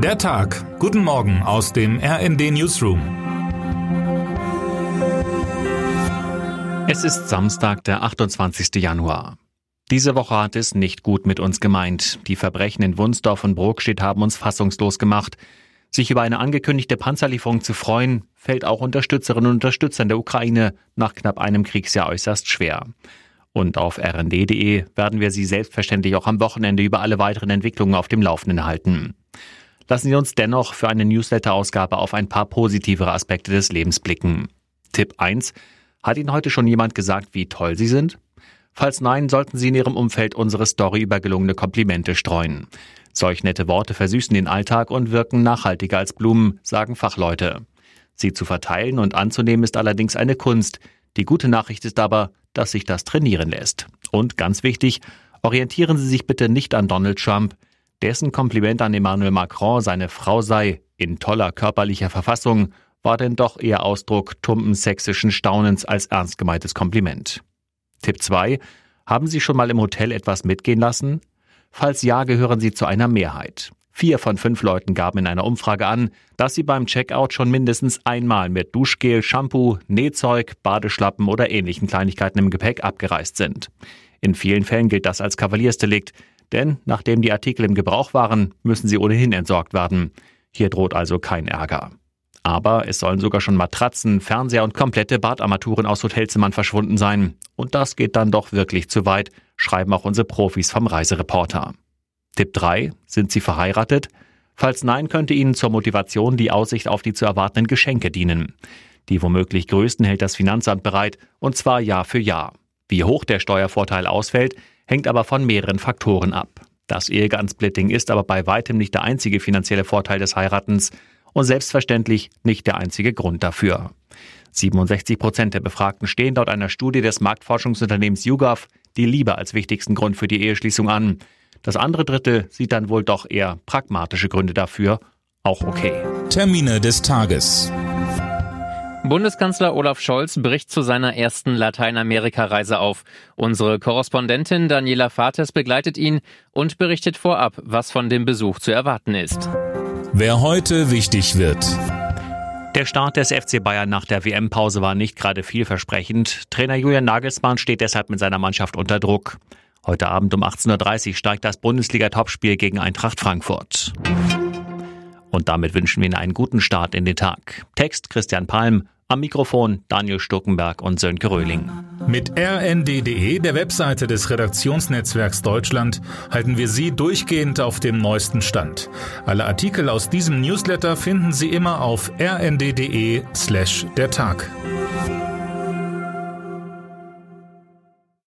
Der Tag. Guten Morgen aus dem RND Newsroom. Es ist Samstag, der 28. Januar. Diese Woche hat es nicht gut mit uns gemeint. Die Verbrechen in Wunsdorf und Brokstedt haben uns fassungslos gemacht. Sich über eine angekündigte Panzerlieferung zu freuen, fällt auch Unterstützerinnen und Unterstützern der Ukraine nach knapp einem Kriegsjahr äußerst schwer. Und auf rnd.de werden wir Sie selbstverständlich auch am Wochenende über alle weiteren Entwicklungen auf dem Laufenden halten. Lassen Sie uns dennoch für eine Newsletter-Ausgabe auf ein paar positivere Aspekte des Lebens blicken. Tipp 1. Hat Ihnen heute schon jemand gesagt, wie toll Sie sind? Falls nein, sollten Sie in Ihrem Umfeld unsere Story über gelungene Komplimente streuen. Solch nette Worte versüßen den Alltag und wirken nachhaltiger als Blumen, sagen Fachleute. Sie zu verteilen und anzunehmen ist allerdings eine Kunst. Die gute Nachricht ist aber, dass sich das trainieren lässt. Und ganz wichtig, orientieren Sie sich bitte nicht an Donald Trump. Dessen Kompliment an Emmanuel Macron, seine Frau sei in toller körperlicher Verfassung, war denn doch eher Ausdruck tumpen sächsischen Staunens als ernst gemeintes Kompliment. Tipp 2. Haben Sie schon mal im Hotel etwas mitgehen lassen? Falls ja, gehören Sie zu einer Mehrheit. Vier von fünf Leuten gaben in einer Umfrage an, dass sie beim Checkout schon mindestens einmal mit Duschgel, Shampoo, Nähzeug, Badeschlappen oder ähnlichen Kleinigkeiten im Gepäck abgereist sind. In vielen Fällen gilt das als Kavaliersdelikt, denn nachdem die Artikel im Gebrauch waren, müssen sie ohnehin entsorgt werden. Hier droht also kein Ärger. Aber es sollen sogar schon Matratzen, Fernseher und komplette Badarmaturen aus Hotelzimmern verschwunden sein. Und das geht dann doch wirklich zu weit, schreiben auch unsere Profis vom Reisereporter. Tipp 3. Sind Sie verheiratet? Falls nein, könnte Ihnen zur Motivation die Aussicht auf die zu erwartenden Geschenke dienen. Die womöglich größten hält das Finanzamt bereit, und zwar Jahr für Jahr. Wie hoch der Steuervorteil ausfällt, hängt aber von mehreren Faktoren ab. Das Ehegansplitting ist aber bei weitem nicht der einzige finanzielle Vorteil des Heiratens und selbstverständlich nicht der einzige Grund dafür. 67 Prozent der Befragten stehen laut einer Studie des Marktforschungsunternehmens YouGov die Liebe als wichtigsten Grund für die Eheschließung an. Das andere Drittel sieht dann wohl doch eher pragmatische Gründe dafür. Auch okay. Termine des Tages. Bundeskanzler Olaf Scholz bricht zu seiner ersten Lateinamerika-Reise auf. Unsere Korrespondentin Daniela Fates begleitet ihn und berichtet vorab, was von dem Besuch zu erwarten ist. Wer heute wichtig wird. Der Start des FC Bayern nach der WM-Pause war nicht gerade vielversprechend. Trainer Julian Nagelsmann steht deshalb mit seiner Mannschaft unter Druck. Heute Abend um 18.30 Uhr steigt das Bundesliga-Topspiel gegen Eintracht Frankfurt. Und damit wünschen wir Ihnen einen guten Start in den Tag. Text Christian Palm, am Mikrofon Daniel Stuckenberg und Sönke Röhling. Mit rnd.de, der Webseite des Redaktionsnetzwerks Deutschland, halten wir Sie durchgehend auf dem neuesten Stand. Alle Artikel aus diesem Newsletter finden Sie immer auf rnd.de slash der Tag.